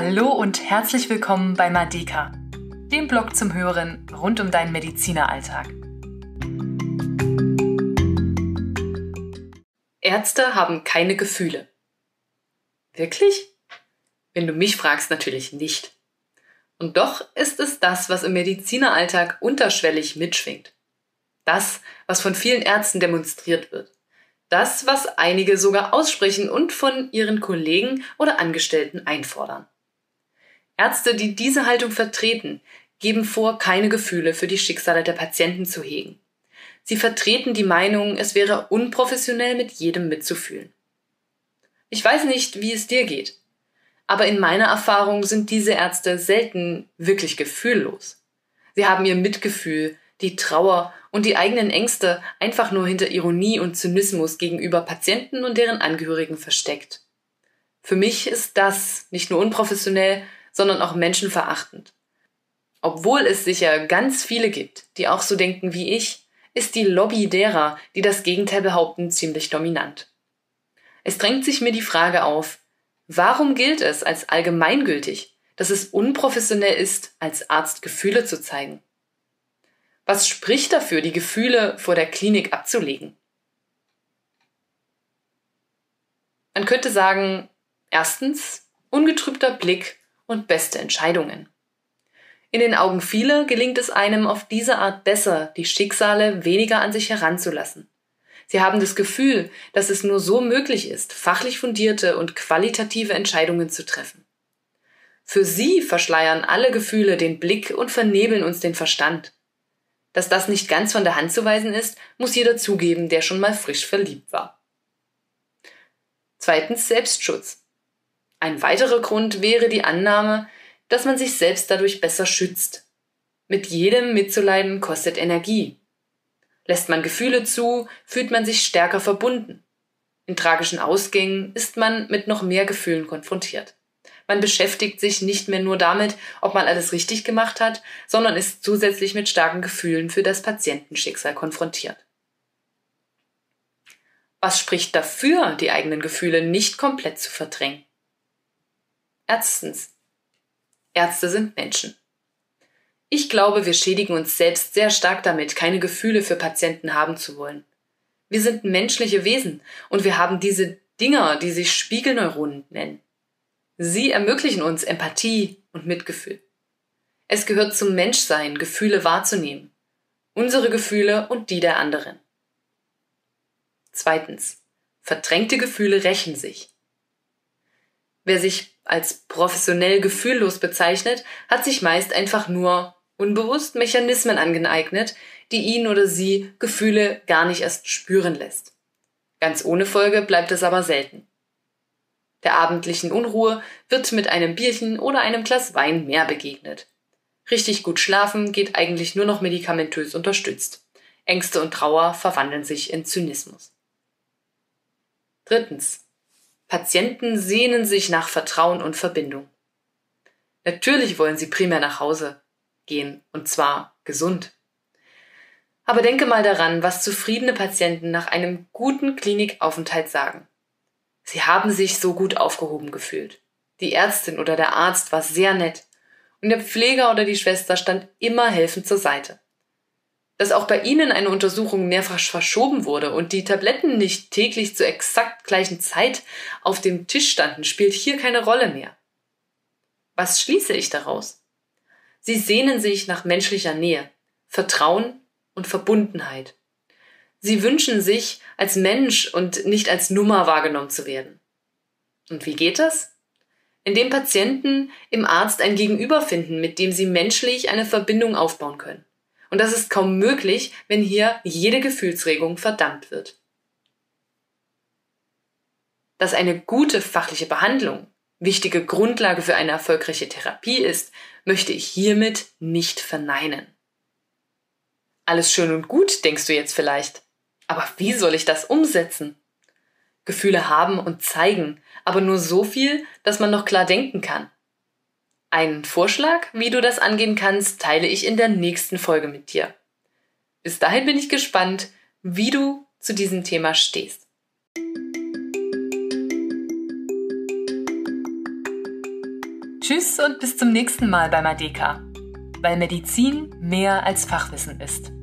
Hallo und herzlich willkommen bei Madeka, dem Blog zum Hören rund um deinen Medizineralltag. Ärzte haben keine Gefühle. Wirklich? Wenn du mich fragst, natürlich nicht. Und doch ist es das, was im Medizineralltag unterschwellig mitschwingt. Das, was von vielen Ärzten demonstriert wird. Das, was einige sogar aussprechen und von ihren Kollegen oder Angestellten einfordern. Ärzte, die diese Haltung vertreten, geben vor, keine Gefühle für die Schicksale der Patienten zu hegen. Sie vertreten die Meinung, es wäre unprofessionell, mit jedem mitzufühlen. Ich weiß nicht, wie es dir geht, aber in meiner Erfahrung sind diese Ärzte selten wirklich gefühllos. Sie haben ihr Mitgefühl, die Trauer und die eigenen Ängste einfach nur hinter Ironie und Zynismus gegenüber Patienten und deren Angehörigen versteckt. Für mich ist das nicht nur unprofessionell, sondern auch menschenverachtend. Obwohl es sicher ganz viele gibt, die auch so denken wie ich, ist die Lobby derer, die das Gegenteil behaupten, ziemlich dominant. Es drängt sich mir die Frage auf, warum gilt es als allgemeingültig, dass es unprofessionell ist, als Arzt Gefühle zu zeigen? Was spricht dafür, die Gefühle vor der Klinik abzulegen? Man könnte sagen, erstens, ungetrübter Blick und beste Entscheidungen. In den Augen vieler gelingt es einem auf diese Art besser, die Schicksale weniger an sich heranzulassen. Sie haben das Gefühl, dass es nur so möglich ist, fachlich fundierte und qualitative Entscheidungen zu treffen. Für sie verschleiern alle Gefühle den Blick und vernebeln uns den Verstand. Dass das nicht ganz von der Hand zu weisen ist, muss jeder zugeben, der schon mal frisch verliebt war. Zweitens Selbstschutz. Ein weiterer Grund wäre die Annahme, dass man sich selbst dadurch besser schützt. Mit jedem mitzuleiden kostet Energie. Lässt man Gefühle zu, fühlt man sich stärker verbunden. In tragischen Ausgängen ist man mit noch mehr Gefühlen konfrontiert. Man beschäftigt sich nicht mehr nur damit, ob man alles richtig gemacht hat, sondern ist zusätzlich mit starken Gefühlen für das Patientenschicksal konfrontiert. Was spricht dafür, die eigenen Gefühle nicht komplett zu verdrängen? Erstens. Ärzte sind Menschen. Ich glaube, wir schädigen uns selbst sehr stark damit, keine Gefühle für Patienten haben zu wollen. Wir sind menschliche Wesen und wir haben diese Dinger, die sich Spiegelneuronen nennen. Sie ermöglichen uns Empathie und Mitgefühl. Es gehört zum Menschsein, Gefühle wahrzunehmen. Unsere Gefühle und die der anderen. Zweitens. Verdrängte Gefühle rächen sich. Wer sich als professionell gefühllos bezeichnet, hat sich meist einfach nur unbewusst Mechanismen angeeignet, die ihn oder sie Gefühle gar nicht erst spüren lässt. Ganz ohne Folge bleibt es aber selten. Der abendlichen Unruhe wird mit einem Bierchen oder einem Glas Wein mehr begegnet. Richtig gut schlafen geht eigentlich nur noch medikamentös unterstützt. Ängste und Trauer verwandeln sich in Zynismus. Drittens. Patienten sehnen sich nach Vertrauen und Verbindung. Natürlich wollen sie primär nach Hause gehen, und zwar gesund. Aber denke mal daran, was zufriedene Patienten nach einem guten Klinikaufenthalt sagen. Sie haben sich so gut aufgehoben gefühlt. Die Ärztin oder der Arzt war sehr nett und der Pfleger oder die Schwester stand immer helfend zur Seite. Dass auch bei Ihnen eine Untersuchung mehrfach verschoben wurde und die Tabletten nicht täglich zur exakt gleichen Zeit auf dem Tisch standen, spielt hier keine Rolle mehr. Was schließe ich daraus? Sie sehnen sich nach menschlicher Nähe, Vertrauen und Verbundenheit. Sie wünschen sich, als Mensch und nicht als Nummer wahrgenommen zu werden. Und wie geht das? Indem Patienten im Arzt ein Gegenüber finden, mit dem sie menschlich eine Verbindung aufbauen können. Und das ist kaum möglich, wenn hier jede Gefühlsregung verdammt wird. Dass eine gute fachliche Behandlung wichtige Grundlage für eine erfolgreiche Therapie ist, möchte ich hiermit nicht verneinen. Alles schön und gut, denkst du jetzt vielleicht. Aber wie soll ich das umsetzen? Gefühle haben und zeigen, aber nur so viel, dass man noch klar denken kann. Einen Vorschlag, wie du das angehen kannst, teile ich in der nächsten Folge mit dir. Bis dahin bin ich gespannt, wie du zu diesem Thema stehst. Tschüss und bis zum nächsten Mal bei Madeka, weil Medizin mehr als Fachwissen ist.